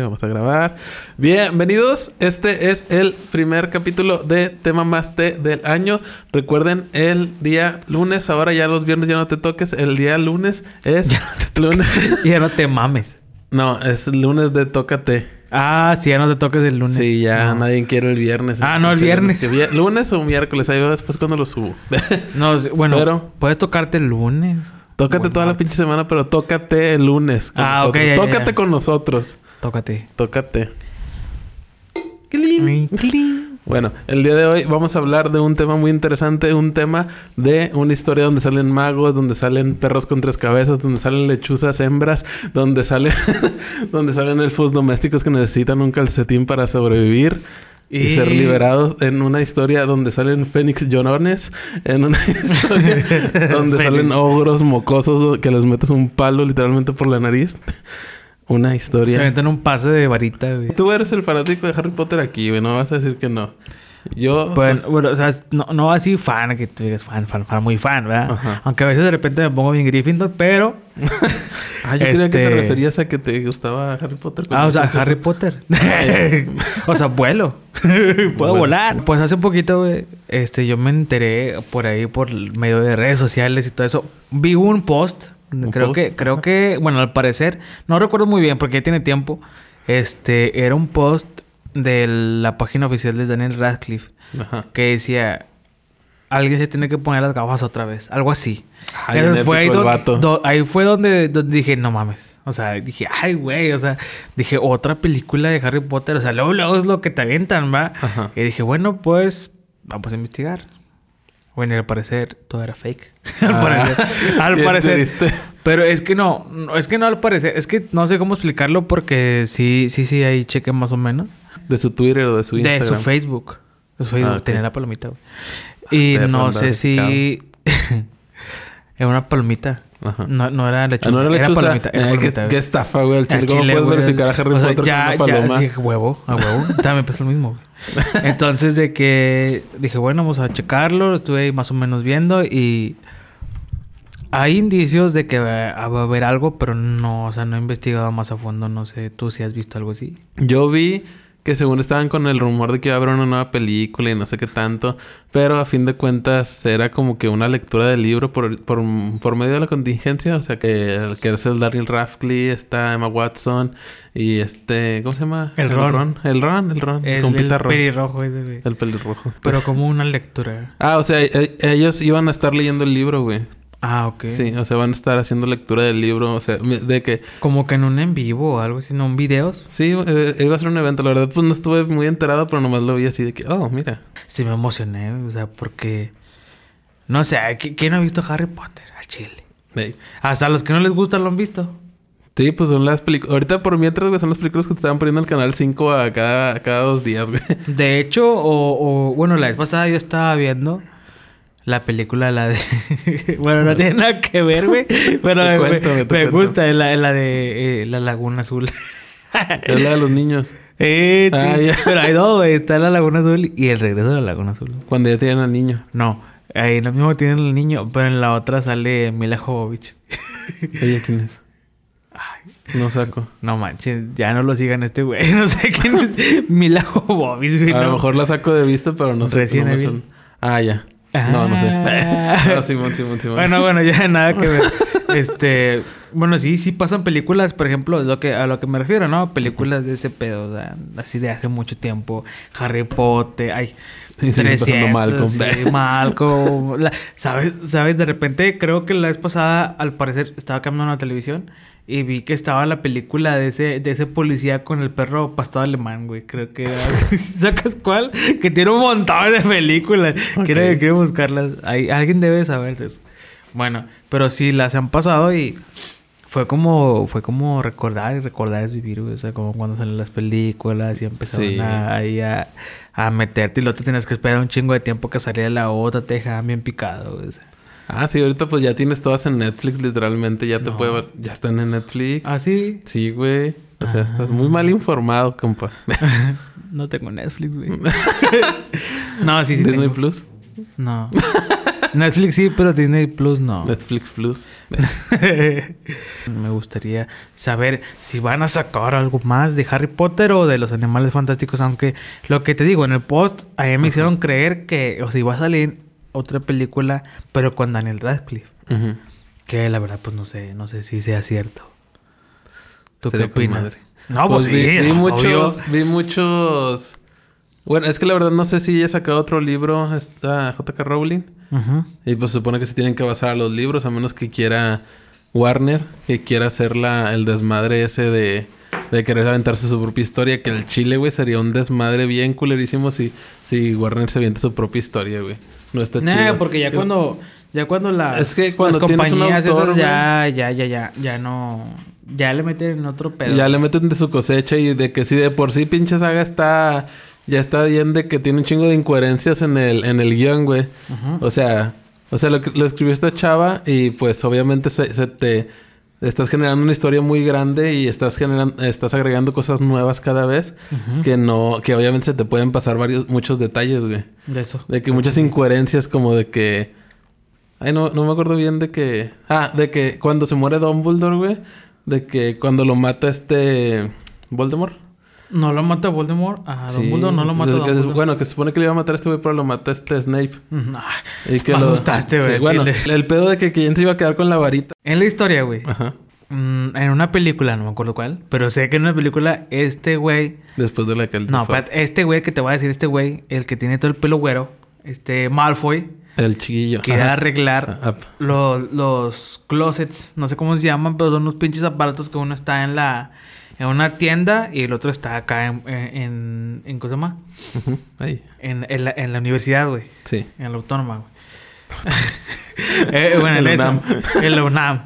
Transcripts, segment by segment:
Vamos a grabar. Bienvenidos. Este es el primer capítulo de Tema Más T del año. Recuerden, el día lunes, ahora ya los viernes ya no te toques. El día lunes es Ya no te lunes. ya no te mames. no, es lunes de Tócate. Ah, sí, ya no te toques el lunes. Sí, ya No. nadie quiere el viernes. Ah, no, el viernes. Lunes o miércoles, ahí va después cuando lo subo. No, bueno, Pero- puedes tocarte el lunes. tócate toda la pinche semana, pero tócate el lunes. con Ah, ok, nosotros. ya, Tócate ya. con nosotros. Tócate. Tócate. Clean. Clean. Bueno, el día de hoy vamos a hablar de un tema muy interesante, un tema de una historia donde salen magos, donde salen perros con tres cabezas, donde salen lechuzas hembras, donde salen donde salen elfos domésticos que necesitan un calcetín para sobrevivir y, Y- ser liberados en una historia donde salen fénix llorones, en una historia donde salen ogros mocosos que les metes un palo literalmente por la nariz. Una Se historia. aventan un pase de varita, güey. Tú eres el fanático de Harry Potter aquí, güey. No vas a decir que no. Yo... Bueno, bueno, o sea, no, no así fan, que tú digas fan, fan, fan, muy fan, ¿verdad? Ajá. Aunque a veces de repente me pongo bien Gryffindor, pero... Ah, yo creía que te Este- referías a que te gustaba Harry Potter. Ah, o sea, Entonces, Harry Potter. o sea, vuelo. Puedo Bueno. volar. Pues hace poquito, güey, este, yo me enteré por ahí, por medio de redes sociales y todo eso. Vi un post. ¿Un creo post? que, creo que, bueno, al parecer, no recuerdo muy bien porque ya tiene tiempo. Este, era un post de la página oficial de Daniel Radcliffe Ajá. que decía. Alguien se tiene que poner las gafas otra vez. Algo así. Ay, fue ahí, do- fue donde, donde dije, no mames. O sea, dije, ay, güey. O sea, dije, otra película de Harry Potter. O sea, luego, luego es lo que te avientan, ¿va? Ajá. Y dije, bueno, pues vamos a investigar. Bueno, y al parecer todo era fake. al Ah, parecer. Al parecer. Pero es que no, es que no al parecer. Es que no sé cómo explicarlo porque sí, sí, sí, ahí cheque más o menos. De su Twitter o de su De Instagram. su Facebook. Su Facebook Ah, tenía la palomita, güey. Y perro, no sé si... era una palomita. Ajá. No, no era Ah, lechuga. no era lechuza. palomita. Era Eh, palomita, qué, estafa, güey. El chile. ¿Cómo puedes güey. verificar a Harry O sea, Potter ya, con una ya, paloma? sí, huevo, a huevo. También empezó lo mismo, güey. Entonces, de que dije, bueno, vamos a checarlo. Lo estuve ahí más o menos viendo y hay indicios de que va a haber algo, pero no, o sea, no he investigado más a fondo. No sé, tú si has visto algo así. Yo vi que según estaban con el rumor de que iba a haber una nueva película y no sé qué tanto, pero a fin de cuentas era como que una lectura del libro por, por, por medio de la contingencia, o sea que, que es el Daniel Radcliffe, está Emma Watson y este, ¿cómo se llama? El Ron. El Ron, el Ron, El, el Ron. pelirrojo ese, güey. El pelirrojo. Pero como una lectura. Ah, o sea, e- ellos iban a estar leyendo el libro, güey. Ah, ok. Sí, o sea, van a estar haciendo lectura del libro, o sea, de que Como que en un en vivo o algo así, ¿no? ¿Un videos? sí, eh, iba a ser un evento, la verdad, pues no estuve muy enterado, pero nomás lo vi así de que, oh, mira. Sí me emocioné, o sea, porque... No sé, ¿qui- ¿quién ha visto Harry Potter? Al chile. Hasta los que no les gusta lo han visto. Sí, pues son las películas. Ahorita por mientras, güey, son las películas que te estaban poniendo en el canal 5 a cada, a cada dos días, güey. De hecho, o, o- Bueno, la vez pasada yo estaba viendo... La película, la de... bueno, no tiene nada que ver, güey. Pero me, cuento, me- te me cuento. gusta. Es la, de... eh, la Laguna Azul. Es la de los niños. Eh. Ah, ya. Pero hay dos, güey. Está la Laguna Azul y el regreso de la Laguna Azul. Cuando ya tienen al niño. No, ahí lo mismo tienen el niño, pero en la otra sale Mila Jovovich. ¿Ella quién es? No saco. No manches, ya no lo sigan este güey. No sé quién es Mila Jovovich, güey. A no. lo mejor la saco de vista, pero no sé. Resident no me Evil. Ah. No, no sé. Ah. no, Simón, Simón, Simón. Bueno, bueno, ya nada que ver. Este, bueno, sí, sí pasan películas, por ejemplo, lo que, a lo que me refiero, ¿no? Películas de ese pedo, o sea, así de hace mucho tiempo. Harry Potter, ay. Pasando Malcolm. sí, Malcolm. La- ¿Sabes? ¿Sabes? De repente, creo que la vez pasada, al parecer, estaba cambiando la televisión y vi que estaba la película de ese, de ese policía con el perro pastor alemán, güey. Creo que era. ¿Sacas cuál? Que tiene un montón de películas. Quiero, quiero buscarlas. Hay, alguien debe saber de eso. Bueno, pero sí las han pasado y fue como fue como recordar y recordar es vivir, güey. O sea, como cuando salen las películas y empezaron Sí. a, ahí a, a meterte y luego te tienes que esperar un chingo de tiempo que saliera la otra, te dejaban bien picado, güey. O sea. Ah, sí, ahorita pues ya tienes todas en Netflix, literalmente. Ya te No. puede ver. Ya están en Netflix. ¿Ah, sí? Sí, güey. O sea, estás muy mal informado, compa. no tengo Netflix, güey. no, sí, sí Disney tengo. Plus. No. Netflix sí, pero Disney Plus no. Netflix Plus. Me gustaría saber si van a sacar algo más de Harry Potter o de los animales fantásticos. Aunque lo que te digo, en el post, a mí me hicieron creer que, o sea, iba a salir otra película, pero con Daniel Radcliffe. Que la verdad, pues no sé, no sé si sea cierto. ¿Tú Sería qué opinas? madre. No, pues, vi, sí, vi muchos, obvio. vi muchos. Bueno, es que la verdad no sé si ella sacado otro libro, esta J.K. Rowling. Y pues supone que se tienen que basar a los libros, a menos que quiera Warner, que quiera hacer la, el desmadre ese de, de querer aventarse su propia historia. Que el Chile, güey, sería un desmadre bien culerísimo si, si Warner se avienta su propia historia, güey. No está Nah, chido. porque ya Yo- cuando ya cuando las, Es que cuando las compañías autor, esas ya ya ya ya ya no ya le meten en otro pedo. Ya le meten de su cosecha y de que si de por sí pinche saga está... Ya está bien de que tiene un chingo de incoherencias en el, en el guion, güey. O sea, o sea, lo, lo escribió esta chava y pues obviamente se, se te estás generando una historia muy grande y estás generando, estás agregando cosas nuevas cada vez que no, que obviamente se te pueden pasar varios, muchos detalles, güey. de eso. De que muchas incoherencias como de que Ay, no, no me acuerdo bien de que. Ah, de que cuando se muere Dumbledore, güey. De que cuando lo mata este. Voldemort. No lo mata Voldemort. A Sí. Dumbledore no lo mata que Dumbledore. bueno, que se supone que le iba a matar a este güey, pero lo mata este Snape. Mm, ah, Y que Me lo. asustaste, güey, bueno, el pedo de que quien se iba a quedar con la varita. En la historia, güey. Ajá. mm, en una película, no me acuerdo cuál. Pero sé que en una película, este güey. Después de la que él No, fue. este güey que te voy a decir, este güey, el que tiene todo el pelo güero, este Malfoy, El chiquillo. quiere Ajá. arreglar Ah, lo- los closets, no sé cómo se llaman, pero son unos pinches aparatos que uno está en la en una tienda y el otro está acá en en, en, ¿cómo se llama? Ahí. En, en la, en la universidad, güey, Sí. en la autónoma, güey. Eh, bueno, en En eso, la UNAM. en la UNAM.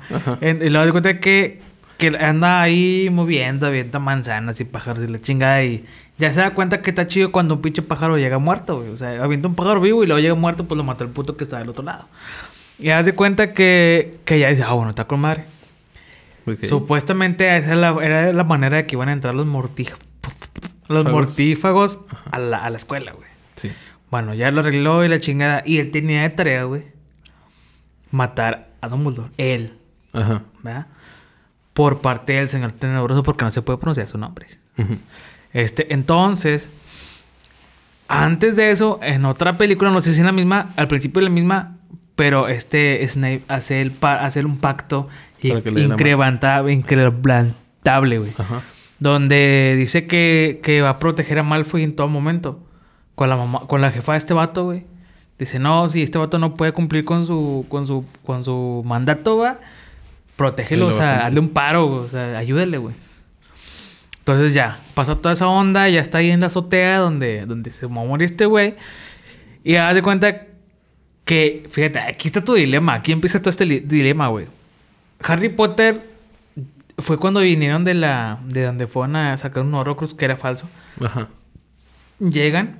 Y luego de cuenta que que anda ahí moviendo, avienta manzanas y pájaros y la chingada y ya se da cuenta que está chido cuando un pinche pájaro llega muerto, güey. O sea, avienta un pájaro vivo y luego llega muerto, pues lo mata el puto que está del otro lado. Y haz de cuenta que, que ya dice, ah, bueno, está con madre. Supuestamente esa era la, era la manera de que iban a entrar los mortífagos. Los Fagos. mortífagos a la, a la escuela, güey. Sí. Bueno, ya lo arregló y la chingada. Y él tenía de tarea, güey, matar a Dumbledore. Él, Ajá. ¿verdad? Por parte del señor tenebroso porque no se puede pronunciar su nombre. Este, entonces, antes de eso, en otra película, no sé si en la misma, al principio de la misma, pero este Snape hace, el hace un pacto incrementable, incrementable, güey. Donde dice que, que va a proteger a Malfoy en todo momento. Con la mamá, con la jefa de este vato, güey. Dice, no, si este vato no puede cumplir con su, con su, con su mandato, va, protégelo, o sea, hazle un paro, o sea, ayúdele, güey. Entonces ya, pasa toda esa onda, ya está ahí en la azotea donde, donde se va a morir este güey. Y haz de cuenta que, fíjate, aquí está tu dilema, aquí empieza todo este dilema, güey. Harry Potter fue cuando vinieron de la, de donde fueron a sacar un Horrocrux que era falso. Ajá. Llegan,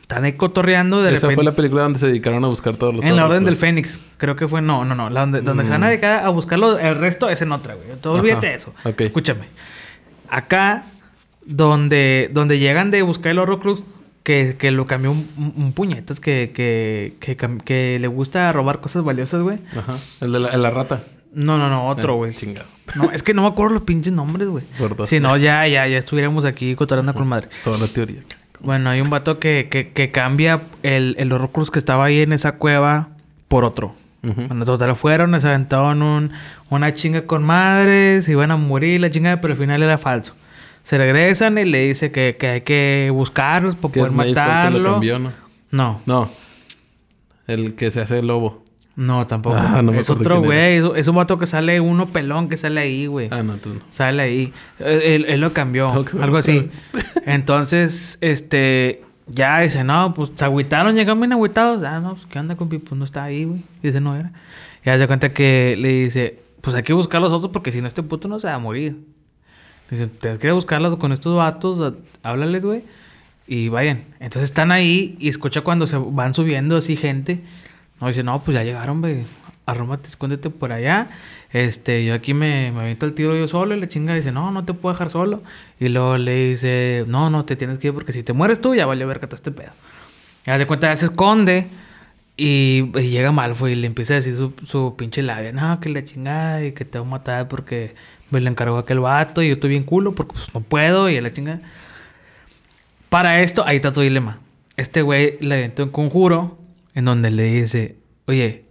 están ahí cotorreando de Esa repente. fue la película donde se dedicaron a buscar todos los En la Orden del Fénix, creo que fue, no, no, no, la donde, donde se van a Mm. dedicar a buscarlo, el resto es en otra, güey. Ajá. olvídate de eso. Ok. Escúchame. Acá, donde, donde llegan de buscar el Horrocrux, que, que lo cambió un, puñetas, que, que, que, que le gusta robar cosas valiosas, güey. Ajá. El de la, el de la rata. No, no, no, otro, Eh, güey. Chingado. No, es que no me acuerdo los pinches nombres, güey. Si no, ya, ya, ya estuviéramos aquí cotorreando con madre. Toda la teoría. Bueno, hay un vato que, que, que cambia el, el Horrocrux que estaba ahí en esa cueva por otro. Ujú. Cuando total fueron, se aventaron un, una chinga con madres, iban a morir la chinga, pero al final era falso. Se regresan y le dice que, que hay que buscarlos para poder el que lo matarlo. cambió, ¿no? No, No. El que se hace lobo. no, tampoco. Ah, no es otro güey. Es, un vato que sale, uno pelón que sale ahí, güey. Ah, no, tú no. Sale ahí. Él, él- lo cambió. Algo así. Entonces, este... Ya dice, no, pues se agüitaron, llegaron bien agüitados. Ah, no, pues qué onda, compi, pues no está ahí, güey. Dice, no era. Y haz de cuenta que le dice, pues hay que buscar los otros porque si no, este puto no se va a morir. Dice, tienes que ir a buscarlos con estos vatos, háblales, güey. Y vayan. Entonces están ahí y escucha cuando se van subiendo así gente. No, dice, no, pues ya llegaron, güey. Arrómate, escóndete por allá. Este, yo aquí me, me aviento el tiro yo solo y la chinga dice, no, no te puedo dejar solo. Y luego le dice, no, no, te tienes que ir porque si te mueres tú ya vale ver que todo este pedo. Y haz de cuenta, ya se esconde Y, y llega Malfoy y le empieza a decir su, su pinche labia. No, que la chingada y que te voy a matar porque me lo encargó aquel vato y yo estoy bien culo porque pues no puedo y a la chingada. Para esto, ahí está tu dilema. Este güey le aventó un conjuro en donde le dice, oye,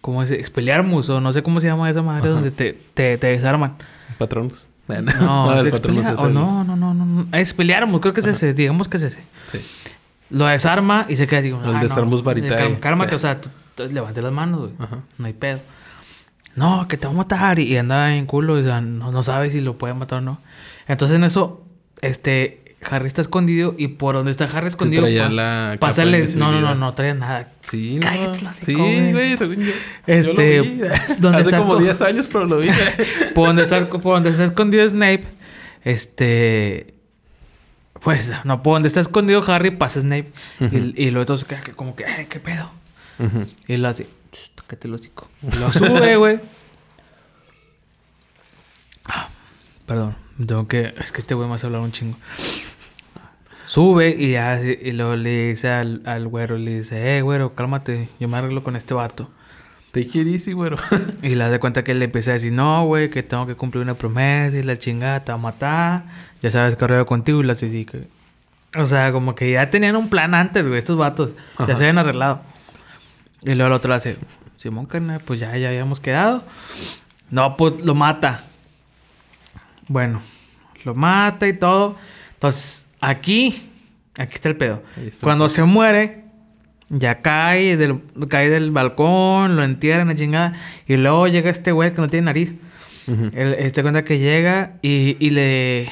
¿cómo es? Expeliarmus o no sé cómo se llama esa madre Ajá. donde te, te, te desarman. Patronos. No, es Patronus Expelia- no, no, no, no, no. Expeliarmus, creo que es ese, digamos que es ese. Sí. Lo desarma y se queda así. El "Ah, desarmus no, vitae". calma- Cálmate, o sea, tú- tú levante las manos, güey. No hay pedo. No, que te va a matar. Y, anda en culo. Y, o sea, no, no sabe si lo puede matar o no. Entonces en eso, este, Harry está escondido. Y por donde está Harry escondido, traía pa- No, no, no, no traía nada. Sí, no. Cállate, hocico, Sí, güey. según yo. Este, yo lo vi. ¿dónde Hace está como co- 10 años, pero lo vi. por donde está, por donde está escondido Snape, este. Pues no, por donde está escondido Harry, pasa Snape. Ujú. y, y luego que como que, "Ay, ¿qué pedo? Y lo hace, "Shh, tócate el hocico. Lo sube, güey. Ah, Perdón, tengo que. Es que este güey me hace hablar un chingo. Sube y, ya, y luego le dice al, al güero, le dice, eh, güero, cálmate, yo me arreglo con este vato. Te quiero easy, güero. Y le da cuenta que él le empieza a decir, no, güey, que tengo que cumplir una promesa y la chingada te va a matar. Ya sabes que arreglo contigo y la así que... O sea, como que ya tenían un plan antes, güey, estos vatos. Ya se habían arreglado. Y luego el otro le hace, Simón, carnal, pues ya, ya habíamos quedado. No, pues lo mata. Bueno, lo mata y todo. Entonces, aquí, aquí está el pedo. Está. Cuando se muere, ya cae del, cae del balcón, lo entierran, la chingada. Y luego llega este güey que no tiene nariz. Ujú. Él, él te cuenta que llega y, y le,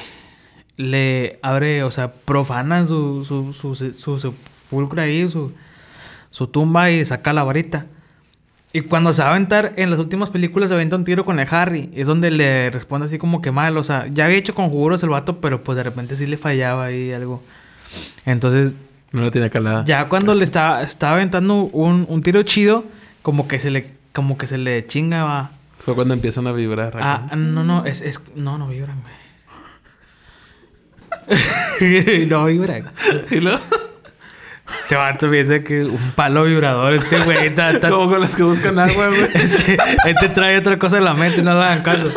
le abre, o sea, profana su, su, su, su sepulcro ahí, su, su tumba y saca la varita. Y cuando se va a aventar, en las últimas películas se aventa un tiro con el Harry. Es donde le responde así como que mal. O sea, ya había hecho conjuros el vato, pero pues de repente sí le fallaba ahí algo. Entonces, No la tenía calada. ya cuando le estaba, estaba aventando un, un tiro chido, como que se le, como que se le chinga, va. Fue cuando empiezan a vibrar. Ah, no, no, es, es, no, no vibran, güey. no vibran. Y luego, Te vato piensa que un palo vibrador, este güey está, está- como con las que buscan agua, güey. este, este trae otra cosa en la mente, no le hagan caso.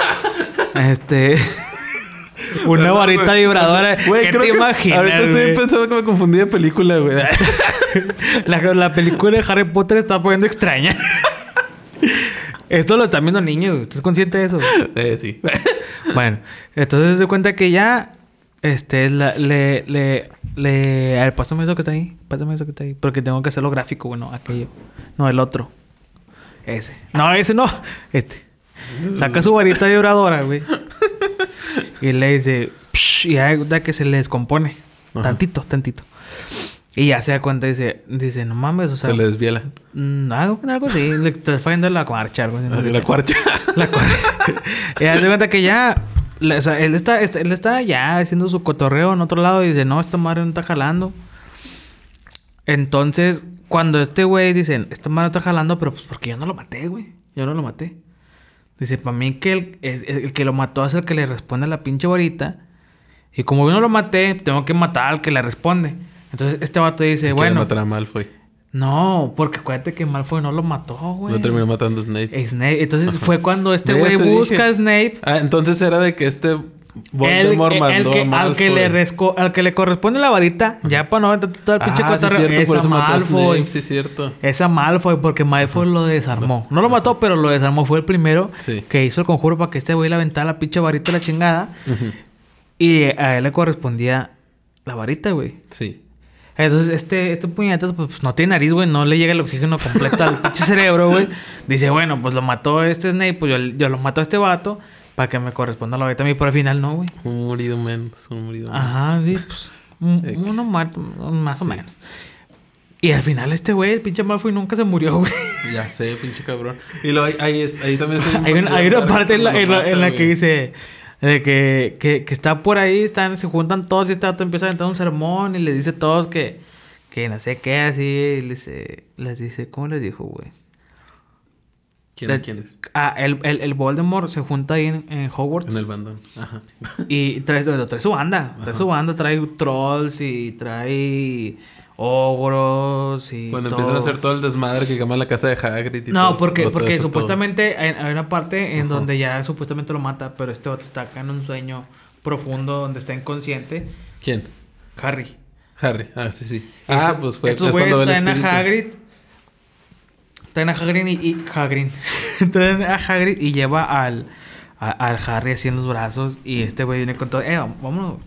Este. Una varita vibradora. Güey, ¿Qué creo te que imaginas? Ahorita estoy güey? pensando que me confundí de película, güey. La, la película de Harry Potter está poniendo extraña. Esto lo están viendo niños. ¿estás consciente de eso? eh, sí. Bueno, entonces se cuenta que ya, este, la- le, le, le, a ver, pásame eso que está ahí, pásame eso que está ahí, porque tengo que hacerlo gráfico, bueno, aquello, no, el otro, ese, no, ese no, este, saca su varita vibradora, güey, y le dice, "Psh", y ya da que se le descompone, Ajá. tantito, tantito, y ya se da cuenta, dice, dice, no mames, o sea, Se le desviela. mm, algo, algo así, le está fallando la marcha, algo así, no sé La cuarcha. La cual. y haz de cuenta que ya. La- o sea, él está, está- él está ya haciendo su cotorreo en otro lado y dice, no, esta madre no está jalando. Entonces, cuando este güey dice, esta madre no está jalando, pero pues porque yo no lo maté, güey. Yo no lo maté. Dice, para mí que el, el- el que lo mató es el que le responde a la pinche varita. Y como yo no lo maté, tengo que matar al que le responde. Entonces, este vato dice, bueno. matar a Malfoy. No, porque acuérdate que Malfoy no lo mató, güey. Lo terminó matando a Snape. Snape. Entonces fue cuando este güey busca a Snape. Ah, entonces era de que este Voldemort el mandó que, a al, Malfoy. que le resco- al que le corresponde la varita, ya para no aventar todo el pinche ah, sí, cotorreo, cierto, es por a eso mató a Malfoy. Snape, sí, cierto. Es a Malfoy, porque Malfoy lo desarmó. No lo mató, pero lo desarmó. Fue el primero Sí. que hizo el conjuro para que este güey le aventara la pinche varita a la chingada. Y a él le correspondía la varita, güey. Sí. Entonces, este, este puñetazo, pues, pues, no tiene nariz, güey. No le llega el oxígeno completo al pinche cerebro, güey. Dice, bueno, pues lo mató este Snape, pues yo, yo lo mato a este vato para que me corresponda la varita a mí. Pero al final no, güey. Un murido menos, un murido menos. Ajá, sí, pues. un-. Uno muerto, más o menos. Y al final este güey, el pinche Malfoy, nunca se murió, güey. Ya sé, pinche cabrón. Y lo, ahí, ahí, es- ahí también Hay una, hay una parte en la, en la- en la que dice... De que, que, que está por ahí, están, se juntan todos y vato empieza a aventar un sermón y les dice a todos que, que no sé qué, así, les, dice- les dice, ¿cómo les dijo, güey? ¿Quién, quién es? Ah, el, el, el Voldemort se junta ahí en, en Hogwarts En el bandón. Ajá. y trae, trae su banda, trae Ajá. su banda, trae trolls y trae ogros y Cuando todo. empiezan a hacer todo el desmadre que quema la casa de Hagrid y No, todo- porque, todo porque supuestamente hay, hay una parte en Ajá. donde ya supuestamente lo mata, pero este otro está acá en un sueño profundo donde está inconsciente. ¿Quién? Harry. Harry. Ah, sí, sí. Ah, pues fue Estos es güeyes traen a. Hagrid. Traen a Hagrid y, y Hagrid. traen a Hagrid y lleva al, a- al Harry así en los brazos. Y este güey viene con todo. Eh, vámonos.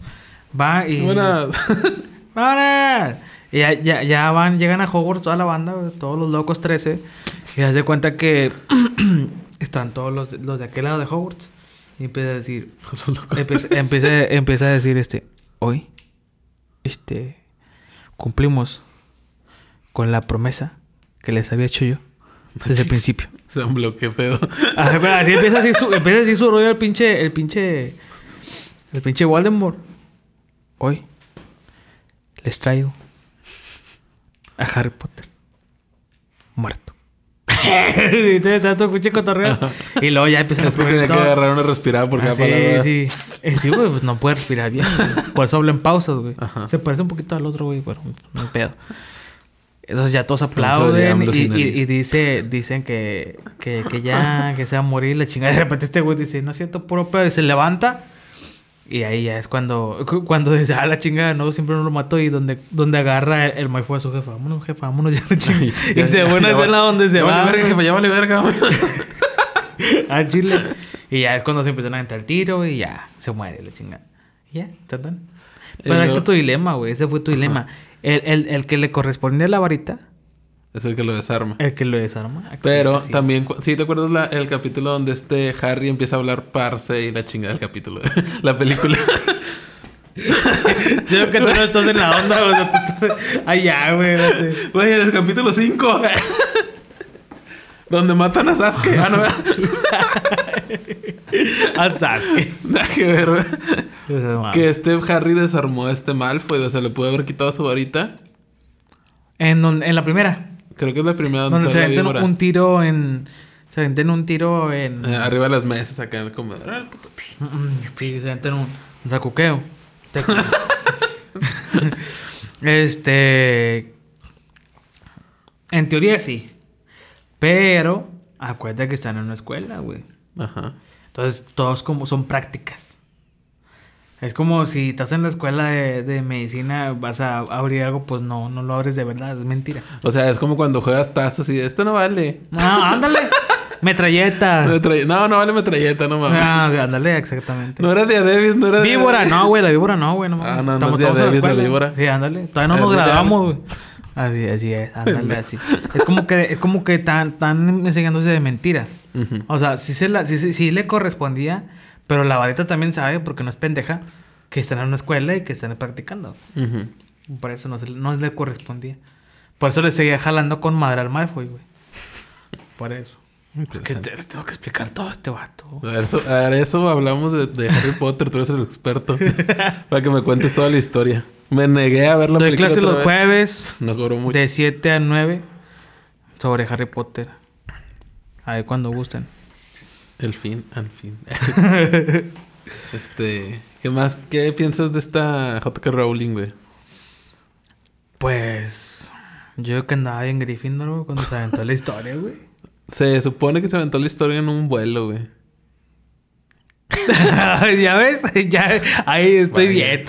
Va y. Buenas. ¡Vámonos! Ya, ya, ya van, llegan a Hogwarts toda la banda, todos los locos 13. Y haz de cuenta que están todos los, los de aquel lado de Hogwarts. Y empieza a decir, empieza, empieza, empieza a decir este, hoy, este, cumplimos con la promesa que les había hecho yo desde el principio. Se un bloque pedo. Pero así empieza así su, empieza así su rollo el pinche, el pinche, el pinche Voldemort. Hoy les traigo a Harry Potter muerto. pinche cotorreo. Y luego ya empiezan a tenía que agarrar una respirada por cada Ah, sí, palabra. sí. Eh, sí, güey, pues no puede respirar bien. güey. Por eso habla en pausas, güey. Ajá. Se parece un poquito al otro, güey, pero no hay pedo. Entonces ya todos de aplauden y, y- y dice, dicen que, que, que ya, que se va a morir la chingada. De repente este güey dice, no es cierto, puro pedo. Y se levanta. Y ahí ya es cuando, cu- cuando dice, ah, la chingada, no, siempre no lo mató. Y donde, donde agarra el, el maifo a su jefa. Vámonos, jefa, vámonos ya, la chingada. Ya, y se ya, una ya escena donde se va. vale verga, jefa, ya vale verga, güey. al chile. Y ya es cuando se empiezan a aventar el tiro y ya se muere la chingada. Y ya, tan, tan. Pero ahí luego- está tu dilema, güey. Ese fue tu dilema. El, el, el que le correspondía a la varita, Es el que lo desarma. el que lo desarma. Pero también, cu- ¿sí te acuerdas la- el capítulo donde este Harry empieza a hablar parse y la chingada del capítulo? la película. Yo creo que tú no estás en la onda. O sea, tú güey. Güey, en el capítulo 5. donde matan a Sasuke. Ah, no, A Sasuke. nada que ver. Que este Harry desarmó a este Malfoy. O sea, le pudo haber quitado su varita. En, en la primera. Creo que es la primera donde, Donde se aventan un tiro en... Se aventan un tiro en... Eh, arriba de las mesas, acá en el comedor. Ah. Mm, Sí, se aventan un racuqueo. Te- este. En teoría sí. Pero acuérdate que están en una escuela, güey. Ajá. Entonces, todos como son prácticas. Es como si estás en la escuela de, de medicina, vas a abrir algo, pues no, no lo abres de verdad, es mentira. O sea, es como cuando juegas tazos y esto no vale. No, ándale. Metralleta. Metrall- No, no vale metralleta, no mames. Ah, ándale, exactamente. No era de Davis, no era de Víbora, no, güey, la víbora no, güey, no mames. Ah, no, no Estamos es de todos en la víbora. Sí, ándale. Todavía no Es nos de grabamos, güey. Así, así es, ándale, así. Es como que, es como que tan, tan enseñándose de mentiras. O sea, sí, se la, sí, sí le correspondía, pero la varita también sabe, porque no es pendeja, que están en una escuela y que están practicando. Por eso no, se- no le correspondía. Por eso le seguía jalando con madre al Malfoy, güey. Por eso. Que te, tengo que explicar todo a este vato. A eso, a eso hablamos de, de Harry Potter, tú eres el experto. para que me cuentes toda la historia. Me negué a ver la Doy película. clases otra los vez. jueves. No cobró mucho. De 7 a 9 sobre Harry Potter. Ahí cuando gusten. El fin, al fin. este. ¿Qué más? ¿Qué piensas de esta J.K. Rowling, güey? Pues. Yo que andaba en Gryffindor güey, cuando se aventó la historia, güey. Se supone que se aventó la historia en un vuelo, güey. ya ves, ya ahí estoy Vaya. bien.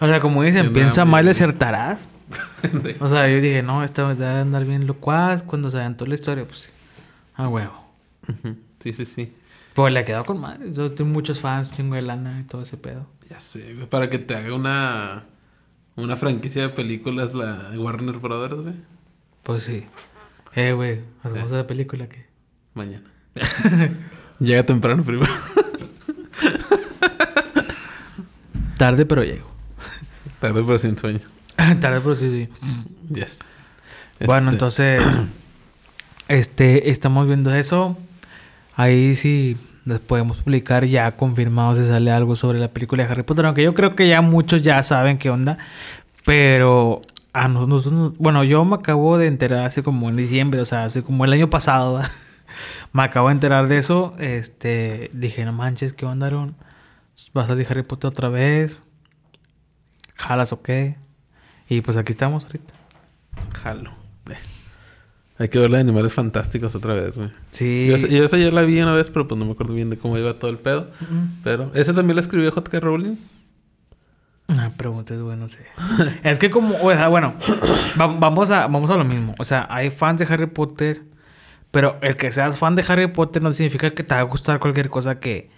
O sea, como dicen, Yo piensa mal y güey. acertarás. O sea, yo dije, no, esta va a andar bien locuaz. Cuando se aventó la historia, pues. A huevo. Sí, sí, sí. Pues le quedó con madre. Yo tengo muchos fans, chingo de lana y todo ese pedo. Ya sé, güey. Para que te haga una. Una franquicia de películas, la Warner Brothers, güey. Pues sí. Eh, güey, hacemos esa película que. Mañana. Llega temprano primero. Tarde, pero llego. Tarde pero sin sueño. Tarde, pero sí, sí. Yes. Bueno, Este, entonces, este, estamos viendo eso. Ahí sí les podemos publicar ya confirmado si sale algo sobre la película de Harry Potter. Aunque yo creo que ya muchos ya saben qué onda. Pero a nosotros, nos- bueno, yo me acabo de enterar hace como en diciembre, o sea, hace como el año pasado. me acabo de enterar de eso. Este, dije, no manches, ¿qué onda, Aaron? ¿Va a salir Harry Potter otra vez? ¿Jalas o qué? Y pues aquí estamos ahorita. jalo. Hay que ver la de Animales Fantásticos otra vez, güey. Sí. Yo, esa- yo esa ya la vi una vez, pero pues no me acuerdo bien de cómo iba todo el pedo. Pero, ¿esa también la escribió J.K. Rowling? Una pregunta es bueno, no sé. es que como, o sea, bueno, va- vamos a, vamos a lo mismo. O sea, hay fans de Harry Potter, pero el que seas fan de Harry Potter no significa que te va a gustar cualquier cosa que,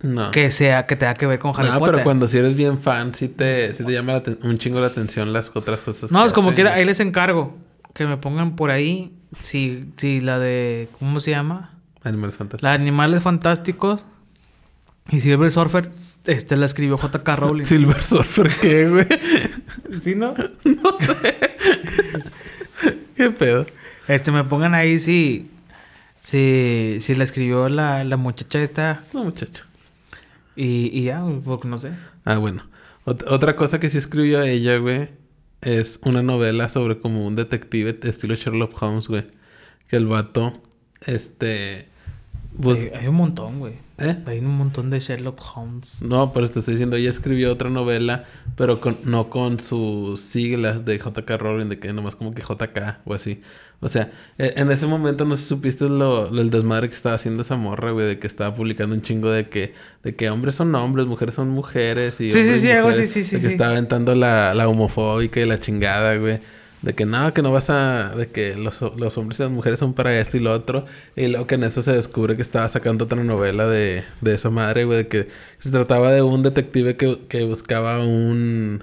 No. que sea, que tenga que ver con Harry no, Potter. pero cuando si eres bien fan, sí te, sí te llama la un chingo la atención las otras cosas. No, es como quiera, ahí les encargo. Que me pongan por ahí. Si, si la de. ¿Cómo se llama? Animales Fantásticos. La de Animales Fantásticos. Y Silver Surfer, este la escribió J.K. Rowling. Silver Surfer, ¿qué, güey? ¿Sí, no? ¿Qué pedo? Este, me pongan ahí si. Si, si la escribió la, la muchacha esta. No, muchacho. Y, y ya, porque no sé. Ah, bueno. Ot- otra cosa que sí escribió ella, güey, es una novela sobre como un detective de estilo Sherlock Holmes, güey. Que el vato, este... Pues, hay, hay un montón, güey. ¿Eh? Hay un montón de Sherlock Holmes. No, pero te estoy diciendo, ella escribió otra novela, pero con, no con sus siglas de JK Rowling, de que nomás como que JK o así. O sea, e- en ese momento no supiste lo, lo- el desmadre que estaba haciendo esa morra, güey, de que estaba publicando un chingo de que, de que hombres son hombres, mujeres son mujeres y Sí, sí, sí, algo mujeres, sí, sí, de que sí. estaba aventando la, la homofóbica y la chingada, güey. De que no, que no vas a... De que los, los hombres y las mujeres son para esto y lo otro. Y luego que en eso se descubre que estaba sacando otra novela de, de esa madre, güey. De que se trataba de un detective que, que buscaba un...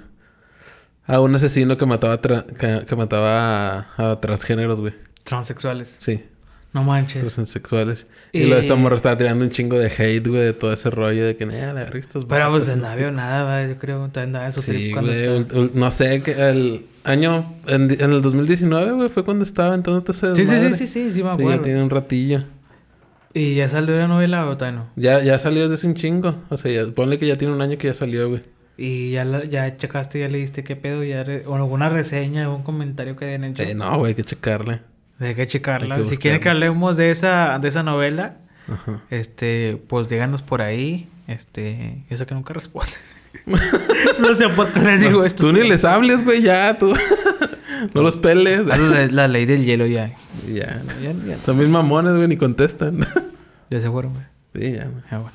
A un asesino que mataba, que, que mataba a, a transgéneros, güey. Transexuales. Sí, No manches. transexuales. Y, Y- luego esta morra estaba tirando un chingo de hate, güey, de todo ese rollo de que, "Nah, la verga, estos Pero pues vatos". no había nada, güey, yo creo. Andaba en su Sí, güey. No sé, que el año... En, en el 2019, güey, fue cuando estaba en todo ese Sí, sí, sí, sí, sí, sí, me Sí, acuerdo. ya tiene un ratillo. ¿Y ya salió la novela o no? Ya, ya salió desde hace un chingo. O sea, ya, ponle que ya tiene un año que ya salió, güey. Y ya, la- ya checaste, ya leíste qué pedo, ya re- o alguna reseña, algún comentario que hayan hecho. Eh, no, güey, hay que checarle. Hay que checarla. Hay que si quieren que hablemos de esa, de esa novela, Ajá. este, pues díganos por ahí. Este, yo sé que nunca responde. no sé por qué les digo esto. Tú ni les hables, güey, ya, tú. no los peles. Ah, La, la ley del hielo ya. ya. Ya, ya, Son bien mamones, güey, ni contestan. ya se fueron, güey. Sí, ya, güey. Ah, bueno.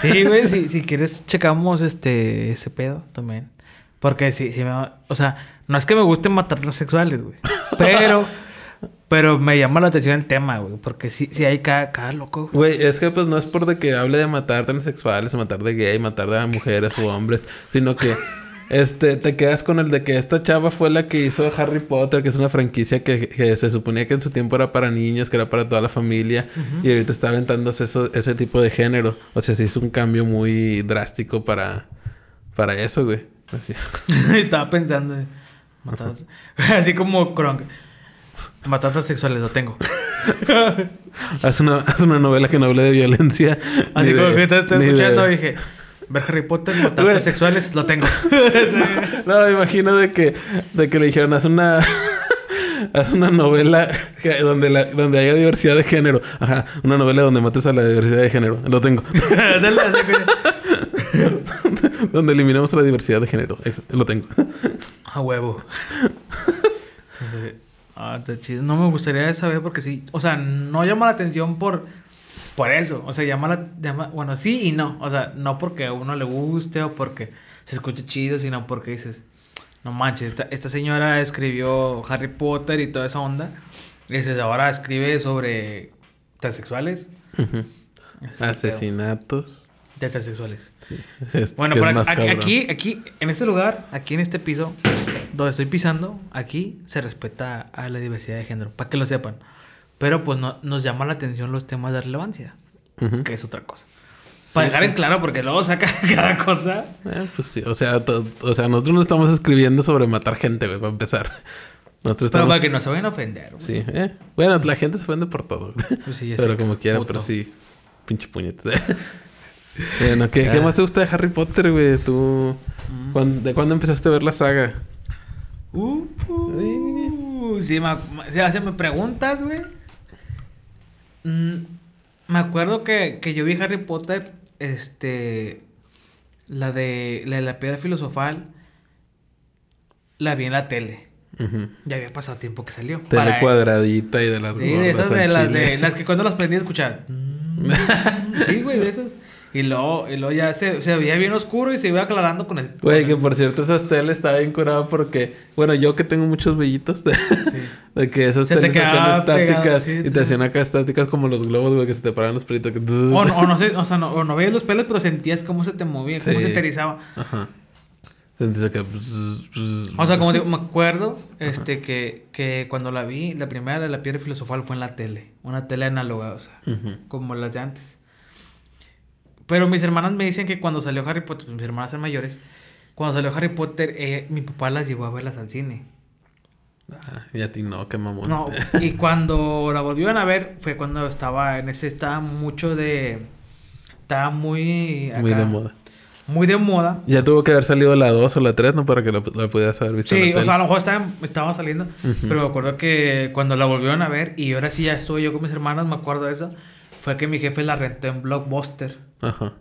Sí, güey, si, si quieres checamos este ese pedo también. Porque si, si me o sea, no es que me gusten matar transexuales, güey. Pero, pero me llama la atención el tema, güey. Porque si, si hay cada, cada loco. güey. Güey, es que pues no es por de que hable de matar transexuales, o matar de gay, matar de mujeres o hombres, sino que este te quedas con el de que esta chava fue la que hizo Harry Potter, que es una franquicia que, que se suponía que en su tiempo era para niños, que era para toda la familia, y ahorita está aventándose eso, ese tipo de género. O sea, sí es un cambio muy drástico para, para eso, güey. Así. Estaba pensando. Así como Kronk. Matar transexuales, lo tengo. Haz una, haz una novela que no hable de violencia. Así como de- que estás de- escuchando dije, ver Harry Potter, matar Güey. transexuales, lo tengo. No, me imagino de que, de que le dijeron, haz una, haz una novela que- donde, la, donde haya diversidad de género. Ajá, una novela donde mates a la diversidad de género. Lo tengo. Donde eliminemos a la diversidad de género. Lo tengo. A huevo. Ah. No me gustaría saber porque sí. O sea, no llama la atención por, por eso. O sea, llama la. Llama, bueno, sí y no. O sea, no porque a uno le guste o porque se escuche chido, sino porque dices, no manches, esta, esta señora escribió Harry Potter y toda esa onda. Y dices, ahora escribe sobre transexuales. Asesinatos. De transexuales. Sí. Es- Bueno, aquí, cabrón. aquí, aquí, en este lugar, aquí en este piso, donde estoy pisando, aquí se respeta a la diversidad de género, para que lo sepan. Pero pues no, nos llama la atención los temas de relevancia, que es otra cosa. Para dejar en claro, porque luego saca cada cosa. Eh, pues sí, o sea, o sea, nosotros no estamos escribiendo sobre matar gente, güey, para empezar. Nosotros Pero estamos... para que no se vayan a ofender. güey. Sí, eh. Bueno, la gente se ofende por todo. Pues sí, pero como quiera, Puto. pero sí. Pinche puñetes. bueno, ¿qué, ¿qué Ya. más te gusta de Harry Potter, güey? ¿Tú... Mm. ¿cuán- ¿De cuándo empezaste a ver la saga? Uh, uh, sí, me, si hacen preguntas, güey. Mm, me acuerdo que, que yo vi Harry Potter, este, la de la, de la piedra filosofal, la vi en la tele. Ujú. Ya había pasado tiempo que salió. Tele cuadradita y de las Sí, de esas de las, de las que cuando las prendí escuchaba. mm, sí, güey, de esas. Y luego, y luego ya se, se veía bien oscuro y se iba aclarando con el. Güey, que por cierto esas teles estaba bien curado porque, bueno, yo que tengo muchos vellitos, de, de que esas Se te teles se hacían quedaba pegado, estáticas sí, y te- te hacían acá estáticas como los globos, güey, que se te paraban los pelitos. que- O no, o no sé, o sea, no, o no veías los pelos, pero sentías cómo se te movía, cómo Sí. se te erizaba. Ajá. Entonces que... O sea, como digo, me acuerdo este, que, que cuando la vi, la primera de la piedra filosofal fue en la tele. Una tele análoga, o sea, Ujú. como las de antes. Pero mis hermanas me dicen que cuando salió Harry Potter, mis hermanas son mayores, cuando salió Harry Potter, eh, mi papá las llevó a verlas al cine. Ah, y a ti no, qué mamón. No, y cuando la volvieron a ver fue cuando estaba en ese, estaba mucho de... Estaba muy... Muy de moda. Muy de moda. Ya tuvo que haber salido la 2 o la 3, ¿no? Para que la, la pudieras haber visto en Sí, la o sea, a lo mejor estaba, estaba saliendo, pero me acuerdo que cuando la volvieron a ver y ahora sí ya estuve yo con mis hermanas, me acuerdo de eso, fue que mi jefe la rentó en Blockbuster. Ajá.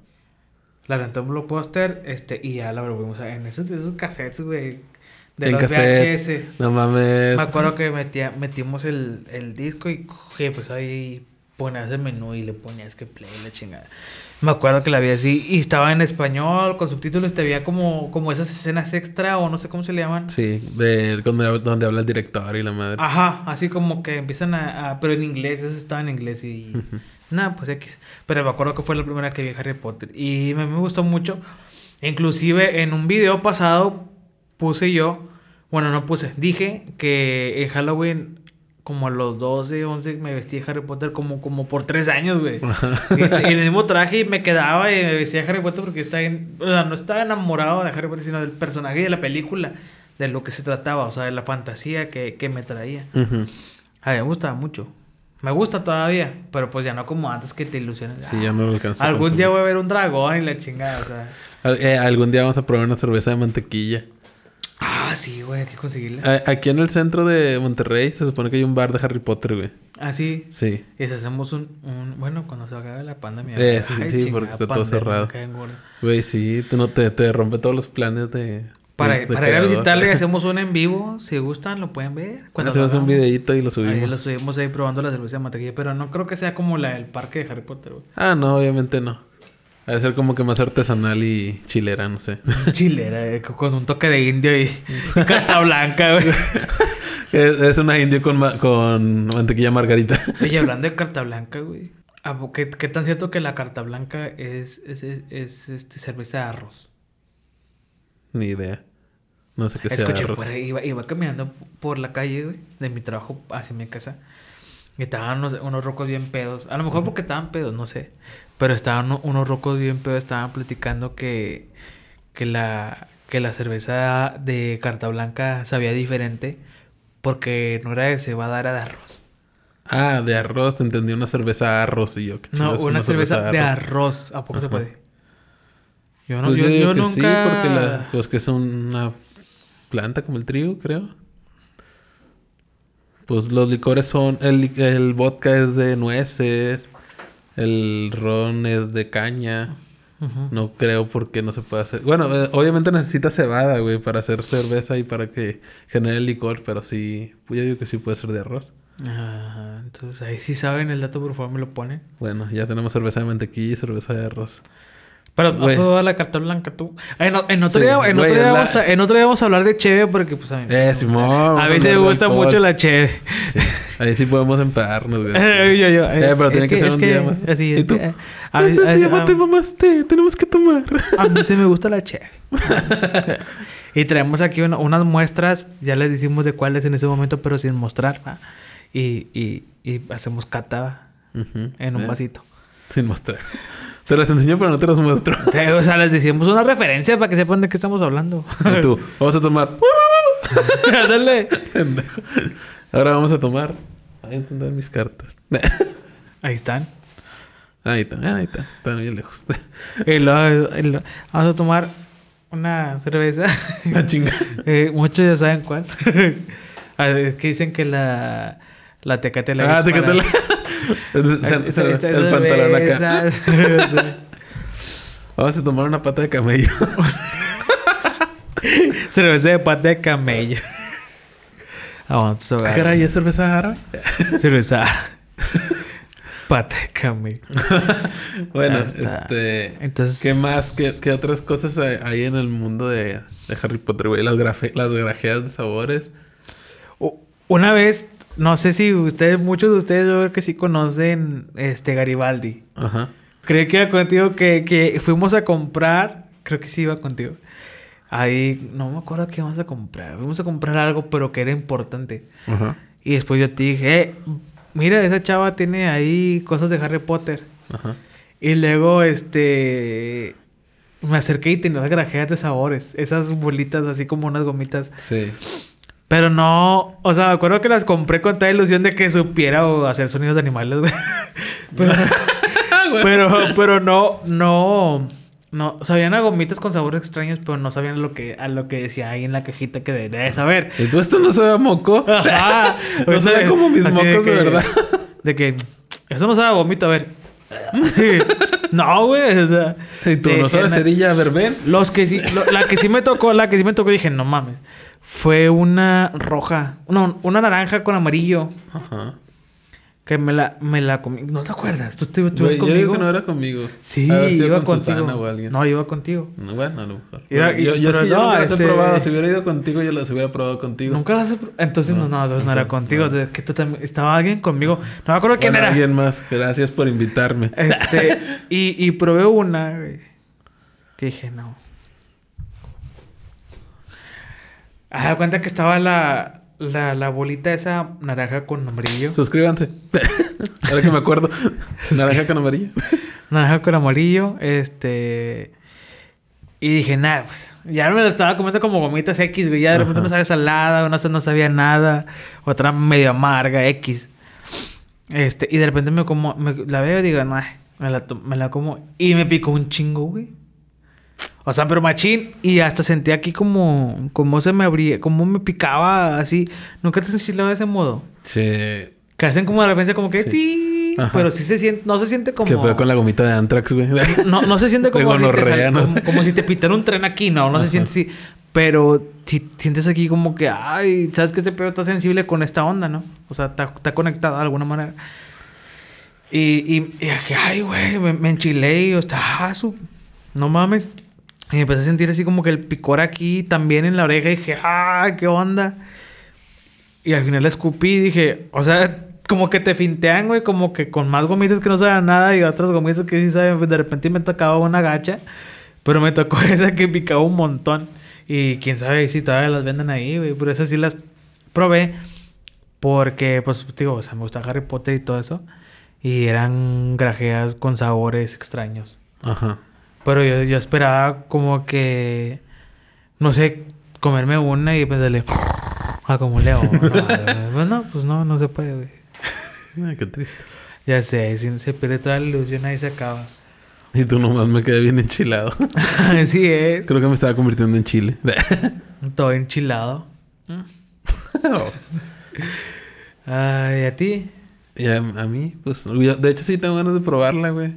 La rentó en Blockbuster, este, y ya la volvimos a ver en esos, esos cassettes, güey, de En los cassette. VHS. No mames. Me acuerdo que metía, metimos el, el disco y que pues ahí ponías el menú y le ponías que play la chingada. Me acuerdo que la vi así y estaba en español con subtítulos, te veía como, como esas escenas extra o no sé cómo se le llaman. Sí, de donde, donde habla el director y la madre. Ajá, así como que empiezan a, a- pero en inglés, eso estaba en inglés y nada, pues X. Pero me acuerdo que fue la primera que vi Harry Potter y me, me gustó mucho. Inclusive en un video pasado puse yo, bueno, no puse, dije que en Halloween como a los 12, 11 me vestí de Harry Potter como, como por 3 años, güey. y, y en el mismo traje y me quedaba y me vestía de Harry Potter porque estaba en- o sea, no estaba enamorado de Harry Potter, sino del personaje y de la película, de lo que se trataba, o sea, de la fantasía que, que me traía. Ujú. A mí me gustaba mucho. Me gusta todavía, pero pues ya no como antes que te ilusiones. Sí, ya no lo Algún día voy a ver un dragón y la chingada, o sea. Al- eh, algún día vamos a probar una cerveza de mantequilla. Ah, sí, güey, hay que conseguirla. A- aquí en el centro de Monterrey se supone que hay un bar de Harry Potter, güey. Ah, sí. Sí. Y si hacemos un, un- Bueno, cuando se acabe la pandemia. Eh, sí, Ay, sí, chingada, porque está todo cerrado. Güey, sí, te, no, te, te rompe todos los planes de. Para, de- de para ir a visitarle, hacemos un en vivo. Si gustan, lo pueden ver. Cuando Hacemos un videito y lo Ahí subimos. lo subimos ahí probando la cerveza de mantequilla. Pero no creo que sea como la del parque de Harry Potter, güey. Ah, no, obviamente no. Debe ser como que más artesanal y chilera, no sé. Chilera, eh, con un toque de indio y, carta blanca, güey. es, es una indio con, ma- con mantequilla margarita. Oye, hablando de carta blanca, güey. ¿a po- ¿Qué, qué tan cierto que la carta blanca es, es, es, es, este, cerveza de arroz? Ni idea. No sé qué sea Escuché, arroz. iba, iba caminando por la calle, güey, de mi trabajo hacia mi casa. Y estaban unos, unos rocos bien pedos. A lo mejor porque estaban pedos, no sé. Pero estaban uno- unos rocos bien pedos, estaban platicando que, que, la, que la cerveza de carta blanca sabía diferente porque no era de cebada, era de arroz. Ah, de arroz. Entendí una cerveza arroz y yo. ¿qué No, una cerveza de arroz. ¿A poco se puede? Yo no, Pues yo, yo, yo que nunca... sí, porque la, pues que es una planta como el trigo, creo. Pues los licores son. El, el vodka es de nueces. El ron es de caña. No creo porque no se puede hacer. Bueno, eh, obviamente necesita cebada, güey, para hacer cerveza y para que genere licor, pero sí. Pues yo digo que sí puede ser de arroz. Ajá, entonces ahí sí saben el dato, por favor me lo ponen. Bueno, ya tenemos cerveza de mantequilla y cerveza de arroz. Pero no puedo dar la carta blanca tú. En, en otro Sí, día, en, güey, otro día la- vamos a, en otro día vamos a hablar de cheve porque pues a mí, Eh, Simón. a mí me gusta mucho la cheve. Sí. Ahí sí podemos empedarnos, güey. Yo, yo, Eh, es- pero tiene que, ser un día más. Así ¿Y es. tú? que, eh, a, mí, a- sí, ya te mamaste. Tenemos que tomar. a mí se me gusta la cheve. y traemos aquí una- unas muestras, ya les decimos de cuáles en ese momento, pero sin mostrar. ¿va? Y, y, y hacemos cata ¿va? Ujú. en un Eh, vasito. Sin mostrar. Te las enseño, pero no te las muestro. O sea, les decimos una referencia para que sepan de qué estamos hablando. Y tú, vamos a tomar. Dale. Pendejo. Ahora vamos a tomar. Voy a entender mis cartas. Ahí están. Ahí está, ahí está. Están bien lejos. Vamos a tomar una cerveza. La chinga. Eh, muchos ya saben cuál. Es que dicen que la, la tecate la Ah, te quedé la... Se- esta el pantalón acá. Vamos a tomar una pata de camello. cerveza de pata de camello. Aguantos Ah, caray, ¿es cerveza árabe? Cerveza. Pateca, güey. Bueno, Ya está. este... Entonces- ¿Qué más? ¿Qué, qué otras cosas hay, en el mundo de, de Harry Potter, güey? Las, las grajeas de sabores. Una vez, no sé si ustedes, muchos de ustedes, yo creo que sí conocen este Garibaldi. Ajá. Creí que iba contigo que, que fuimos a comprar. Creo que sí iba contigo. Ahí, no me acuerdo qué íbamos a comprar. Fuimos a comprar algo, pero que era importante. Ajá. Y después yo te dije, eh, mira, esa chava tiene ahí cosas de Harry Potter. Ajá. Y luego, este. Me acerqué y tenía las grajeas de sabores. Esas bolitas así como unas gomitas. Sí. Pero no. O sea, me acuerdo que las compré con toda ilusión de que supiera hacer sonidos de animales, güey. pero, pero, pero no, no. No, sabían a gomitas con sabores extraños, pero no sabían lo que, a lo que decía ahí en la cajita que de- debe saber. ¿Y tú esto no sabe a moco? Ajá. No sabe como mis mocos de que- verdad. De que eso no sabe a vomito, a ver. no, güey. O sea, Y tú no sabes cerilla, a ver, ven. Los que sí, lo- la que sí me tocó, la que sí me tocó, dije, no mames. Fue una roja. No, una naranja con amarillo. Ajá. Que me la, me la comí. ¿No te acuerdas? ¿Tú, tú, ibas yo conmigo? digo que no era conmigo. Sí, iba con contigo. Susana o alguien. No, iba contigo. No, Bueno, a lo mejor. Iba- yo, yo es yo no, las este- he probado. Si hubiera ido contigo, yo las hubiera probado contigo. Nunca las he... Entonces, no, no, entonces no era contigo. que tú también... Estaba alguien conmigo. No me acuerdo quién era. alguien más. Gracias por invitarme. Este, y, y probé una, güey. Que dije, no. Ah, cuenta que estaba la, la, la bolita esa naranja con amarillo. Suscríbanse. Ahora que me acuerdo. Naranja con amarillo. Naranja con amarillo. Este. Y dije, nada, pues. Ya me lo estaba comiendo como gomitas X, güey. Ya de repente no sabía salada, una no sabía nada. Otra medio amarga, X. Este, y de repente me como, me- la veo y digo, nah, me la, me la como. Y me picó un chingo, güey. O sea, pero machín. Y hasta sentí aquí como, como se me abría, como me picaba así. ¿Nunca te sentiste de ese modo? Che. Que hacen como de repente como que... Sí. Pero sí se siente, no se siente como... Que fue con la gomita de Antrax, güey. No, no se siente como, si te como, como si te pitara un tren aquí, no, no se siente así. Pero si sientes aquí como que, ay, sabes que este pedo está sensible con esta onda, ¿no? O sea, está, está conectado de alguna manera. Y, y, y dije, ay, güey, me, me enchilé y yo estaba, ah, su- no mames. Y empecé a sentir así como que el picor aquí también en la oreja y dije, ah, qué onda. Y al final la escupí y dije, o sea, como que te fintean, güey, como que con más gomitas que no saben nada y otras gomitas que sí saben, pues de repente me tocaba una gacha, pero me tocó esa que picaba un montón. Y quién sabe si todavía las venden ahí, güey, pero esas sí las probé porque, pues, digo, o sea, me gusta Harry Potter y todo eso. Y eran grajeas con sabores extraños. Ajá. Pero yo, yo esperaba como que, no sé, comerme una y pensarle, ah, como león. No, bueno, pues no, no se puede, güey. Ay, qué triste. Ya sé, si se pierde toda la ilusión ahí se acaba. Y tú nomás me quedé bien enchilado. Así es. Creo que me estaba convirtiendo en chile. Todo enchilado. Ay, ¿a ti? y a, a mí, pues, de hecho sí tengo ganas de probarla, güey.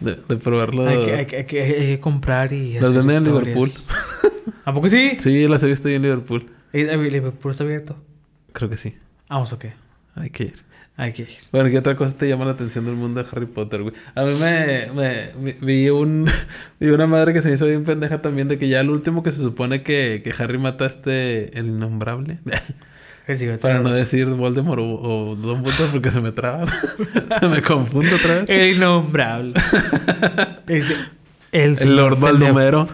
De, de probarlo. Hay que, hay que- hay que- que comprar y Las venden en. Liverpool. ¿A poco sí? Sí, las he visto ahí en Liverpool. ¿Y Liverpool está abierto? Creo que sí. Vamos, ¿o qué? Hay que ir. Hay que ir. Bueno, ¿qué otra cosa te llama la atención del mundo de Harry Potter, güey? A mí me, me, me- vi un vi una madre que se me hizo bien pendeja también de que ya el último que se supone que, que Harry mata a este el innombrable. El Para no decir Voldemort o, o Dumbledore porque se me traba. se me confundo otra vez. El innombrable. Ese- el, El Lord. Baldomero.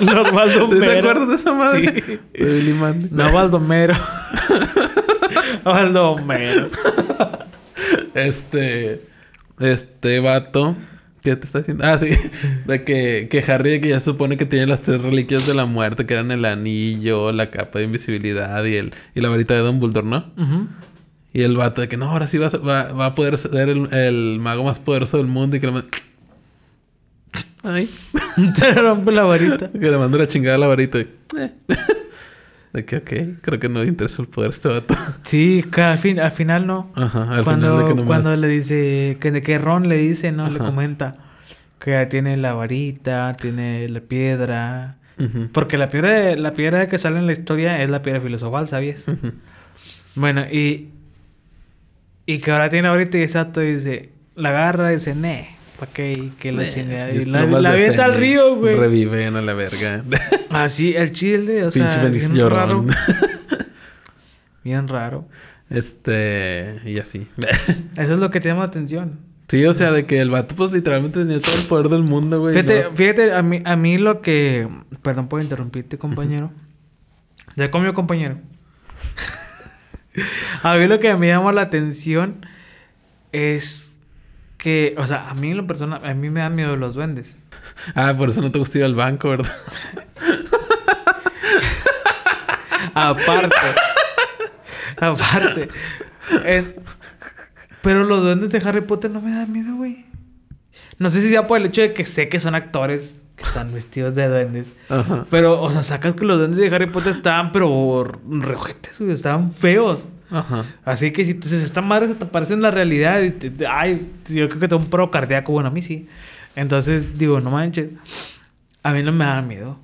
Lord Baldomero. ¿Te acuerdas de esa madre? Sí. De Billy Mandy. No, Baldomero. Baldomero. Este. Este vato. ¿Qué te está diciendo? Ah, sí. De que, que Harry de que ya supone que tiene las tres reliquias de la muerte, que eran el anillo, la capa de invisibilidad y el, y la varita de Dumbledore, ¿no? Y el vato de que no, ahora sí va, va, va a poder ser el, el mago más poderoso del mundo y que le manda. Ay. Te rompe la varita. Que le manda la chingada a la varita. Eh. De que, ok, creo que no le interesa el poder a este vato. Sí, que al, fin, al final no. Ajá, al cuando, final de que nomás. cuando le dice, que de que Ron le dice, ¿no? Le Ajá. comenta que tiene la varita, tiene la piedra, Ujú. Porque la piedra, la piedra que sale en la historia es la piedra filosofal, ¿sabías? Ujú. Bueno, y. Y que ahora tiene ahorita y exacto, dice. La agarra y dice, ne, ¿pa' qué? Y que la chingada. la, la avienta al río, güey. Reviven a la verga. Así, el chile, o Pinche sea. Bien raro. Bien raro. Este... Y así. Eso es lo que te llama la atención. Sí, o sea, de que el vato, pues, literalmente tenía todo el poder del mundo, güey. Fíjate, ¿no? fíjate, a mí, a mí lo que. Perdón por interrumpirte, compañero. Ya comió, compañero. a mí lo que me llama la atención es que, o sea, a mí lo personal, a mí me dan miedo los duendes. Ah, por eso no te gusta ir al banco, ¿verdad? Aparte. aparte. Eh, pero los duendes de Harry Potter no me dan miedo, güey. No sé si sea por el hecho de que sé que son actores que están vestidos de duendes. Ajá. Pero, o sea, sacas que los duendes de Harry Potter estaban, pero reojetes, güey, estaban feos. Ajá. Así que si entonces esta madre se te aparece en la realidad, y ay, yo creo que tengo un pro cardíaco, bueno, a mí sí. Entonces, digo, no manches, a mí no me da miedo.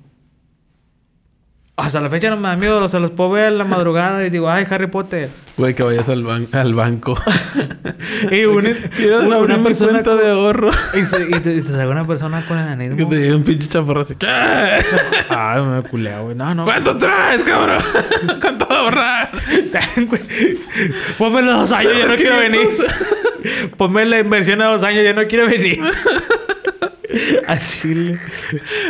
Hasta la fecha no me da miedo, o sea, los puedo ver en la madrugada y digo, ay, Harry Potter. Güey, que vayas al, ban- al banco. Y una, una, una persona cuenta con- de ahorro. y, se- y te, y te salga una persona con que enanismo. te llegue un pinche chaparro así. ¿Qué? Ay, me culea, güey. No, no. ¿Cuánto traes, cabrón? ¿Cuánto va a ahorrar? Ponme los dos años, ya no quiero venir. Ponme la inversión a dos años, ya no quiero venir. A Chile.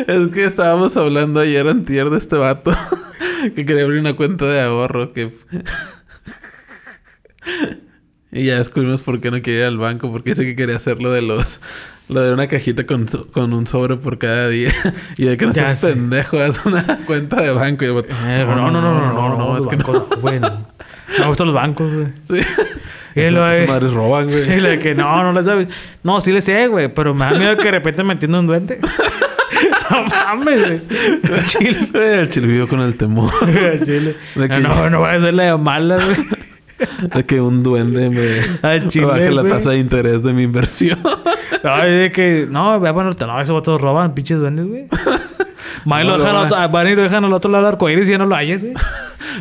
Es que estábamos hablando ayer antier de este vato que quería abrir una cuenta de ahorro que... y ya descubrimos por qué no quería ir al banco, porque dice que quería hacerlo de los... Lo de una cajita con, so- con un sobre por cada día. Y de que no seas pendejo, haz una cuenta de banco. Y Eh, no, no, no, no, no, no, es que no. bancos, güey, no. Me gustan los bancos, güey. Sí. Y lo Esas de- madres roban, Y que no, no le sabes. No, sí le sé, güey, pero me da miedo que de repente me entienda un duende. no mames, güey. Chile. El chile vivió con el temor Chile. Que- No, no voy a hacer la de malas, güey. de que un duende me, baje la tasa de interés de mi inversión. Ay, de que, no, ve a ponerte, no, esos vatos roban, pinches duendes, güey. Y No, lo dejan, otro- van y lo dejan al otro lado del arcoíris y ya no lo hayas, güey.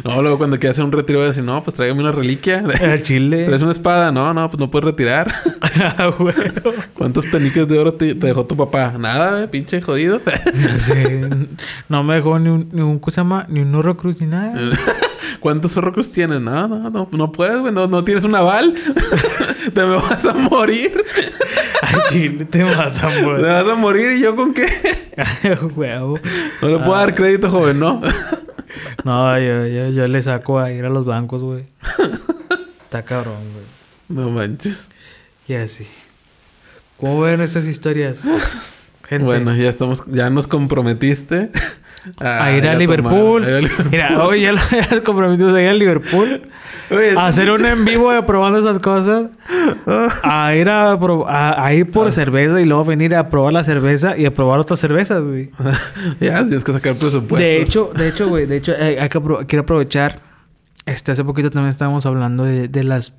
No, luego cuando quieras hacer un retiro voy a decir, no, pues tráigame una reliquia. Al chile. ¿Pero es una espada? No, no, pues no puedes retirar. Ah, güey. ¿Cuántos peniques de oro te, te dejó tu papá? Nada, güey, pinche jodido. Sí, no me dejó ni un, ni un, ¿cómo se llama? Ni un horrocruz ni nada. ¿Cuántos zorrocos tienes? No, no, no, no puedes, güey. No, no tienes un aval. te me vas a morir. Chile, te vas a Te morir. vas a morir y yo con qué. Huevo. No le puedo dar crédito, joven, ¿no? No, yo, yo, yo le saco a ir a los bancos, güey. Está cabrón, güey. no manches. Y así. ¿Cómo ven estas historias? Gente. Bueno, ya estamos, ya nos comprometiste a ir a Liverpool. a. Mira, hoy ya lo ya comprometido de ir a Liverpool. Oye, A hacer un en vivo de probando esas cosas. A ir a, a, a ir Ah. por cerveza y luego venir a probar la cerveza y a probar otras cervezas, güey. ya tienes que sacar presupuesto. De hecho, de hecho, güey, de hecho, eh, hay que apro- quiero aprovechar. Este, hace poquito también estábamos hablando de, de las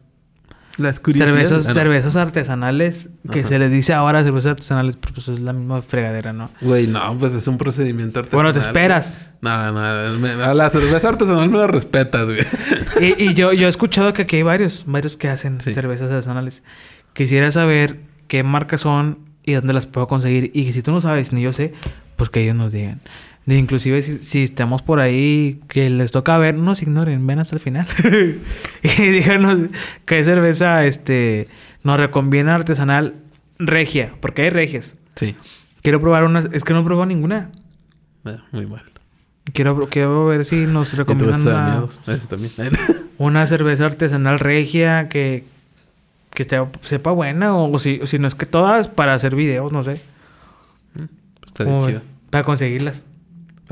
las cervezas, Ah, no. cervezas artesanales, que Ajá. se les dice ahora cervezas artesanales, pero pues es la misma fregadera, ¿no? Güey, no, pues es un procedimiento artesanal. Bueno, te esperas. No, no, me- a la cerveza artesanal me la respetas, güey. Y, y yo, yo he escuchado que aquí hay varios, varios que hacen Sí. cervezas artesanales. Quisiera saber qué marcas son y dónde las puedo conseguir. Y si tú no sabes, ni yo sé, pues que ellos nos digan. De inclusive si, si estamos por ahí que les toca ver, no nos ignoren, ven hasta el final. y díganos qué cerveza este nos recomienda artesanal regia, porque hay regias. Sí. Quiero probar una, es que no he probado ninguna. Ah, muy mal. Quiero, quiero ver si nos recomiendan una, también. una cerveza artesanal regia que, que esté- sepa buena o, si, o si no es que todas para hacer videos, no sé. Pues estaría ¿Cómo chido. Para conseguirlas.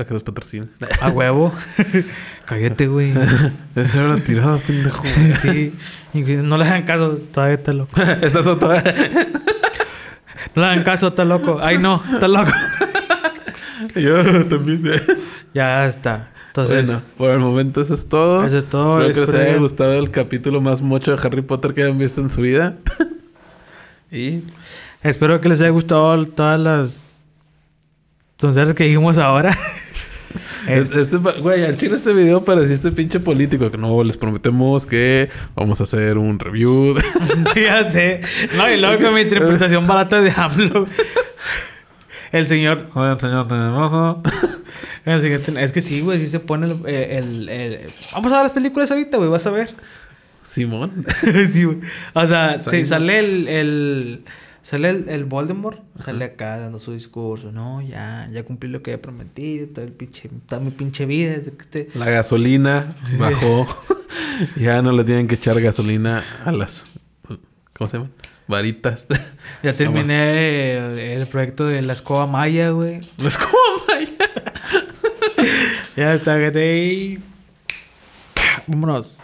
Para que los patrocinen. A huevo. Cállate, güey. Ese era tirado, pendejo. sí. No le hagan caso, todavía está loco. Está todo. todo- No le hagan caso, está loco. Ay, no, está loco. Yo también. ya está. Entonces, bueno, por el momento eso es todo. eso es todo. Espero que les haya gustado el capítulo más mocho de Harry Potter que hayan visto en su vida. y espero que les haya gustado todas las tonterías que dijimos ahora. Es- Este, pa- güey, al chile este video parecía este pinche político que no les prometemos que vamos a hacer un review. de- Sí, ya sé. No, y luego con mi interpretación barata de AMLO. El señor. Joder, señor tenemoso. el señor ten- Es que sí, güey, sí se pone el, el- el- Vamos a ver las películas ahorita, güey, vas a ver. Simón. sí, güey. O sea, sí, sale el, el. Sale el, el Voldemort, sale acá dando su discurso. No, ya, ya cumplí lo que he prometido, todo el pinche, toda mi pinche vida. Desde que este... La gasolina bajó. ya no le tienen que echar gasolina a las. ¿Cómo se llaman? Varitas. Ya terminé el, el proyecto de la escoba maya, güey. Las como vaya. Ya está, gente. y- Vámonos.